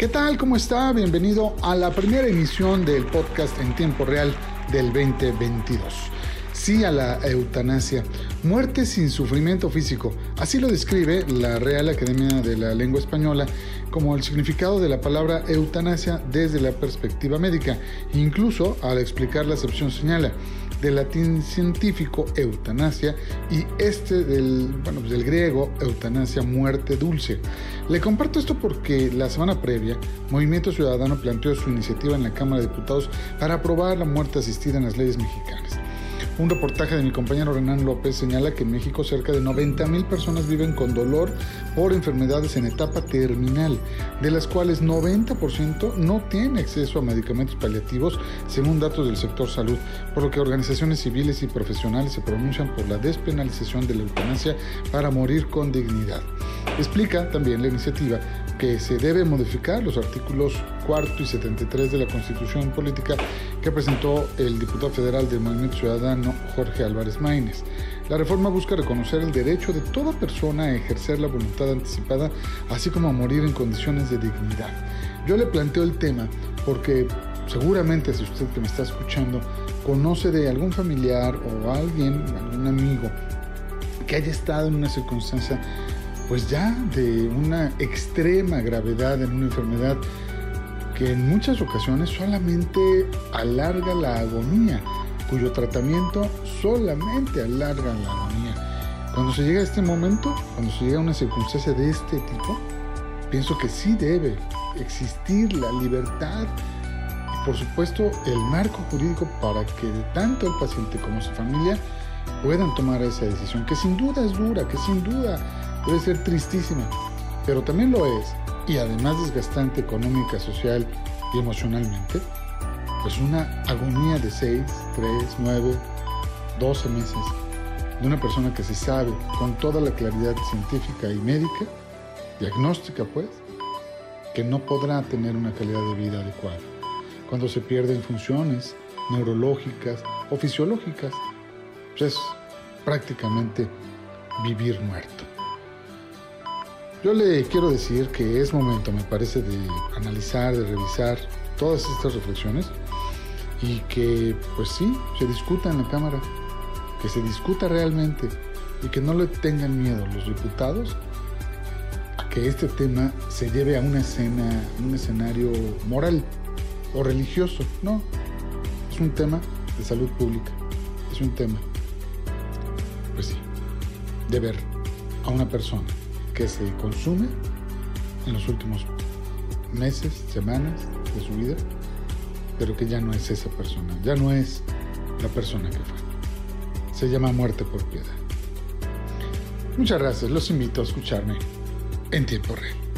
¿Qué tal? ¿Cómo está? Bienvenido a la primera emisión del podcast en tiempo real del 2022. Sí a la eutanasia, muerte sin sufrimiento físico. Así lo describe la Real Academia de la Lengua Española como el significado de la palabra eutanasia desde la perspectiva médica. Incluso al explicar la acepción señala del latín científico eutanasia y este del, bueno, pues del griego eutanasia, muerte dulce. Le comparto esto porque la semana previa Movimiento Ciudadano planteó su iniciativa en la Cámara de Diputados para aprobar la muerte asistida en las leyes mexicanas. Un reportaje de mi compañero Renan López señala que en México cerca de 90 mil personas viven con dolor por enfermedades en etapa terminal, de las cuales 90% no tiene acceso a medicamentos paliativos, según datos del sector salud, por lo que organizaciones civiles y profesionales se pronuncian por la despenalización de la eutanasia para morir con dignidad. Explica también la iniciativa que se debe modificar los artículos 4 y 73 de la Constitución Política que presentó el diputado federal del Movimiento Ciudadano Jorge Álvarez Maínez. La reforma busca reconocer el derecho de toda persona a ejercer la voluntad anticipada, así como a morir en condiciones de dignidad. Yo le planteo el tema porque seguramente si usted que me está escuchando conoce de algún familiar o alguien, algún amigo que haya estado en una circunstancia pues ya de una extrema gravedad en una enfermedad que en muchas ocasiones solamente alarga la agonía, cuyo tratamiento solamente alarga la agonía. Cuando se llega a este momento, cuando se llega a una circunstancia de este tipo, pienso que sí debe existir la libertad y por supuesto el marco jurídico para que tanto el paciente como su familia puedan tomar esa decisión, que sin duda es dura, que sin duda debe ser tristísima, pero también lo es, y además desgastante económica, social y emocionalmente, pues una agonía de 6, 3, 9, 12 meses de una persona que se sabe con toda la claridad científica y médica, diagnóstica pues, que no podrá tener una calidad de vida adecuada. Cuando se pierden funciones neurológicas o fisiológicas, pues es prácticamente vivir muerto. Yo le quiero decir que es momento, me parece, de analizar, de revisar todas estas reflexiones y que, pues sí, se discuta en la Cámara, que se discuta realmente y que no le tengan miedo los diputados a que este tema se lleve a una escena, un escenario moral o religioso. No, es un tema de salud pública, es un tema, pues sí, de ver a una persona que se consume en los últimos meses, semanas de su vida, pero que ya no es esa persona, ya no es la persona que fue. Se llama muerte por piedad. Muchas gracias, los invito a escucharme en tiempo real.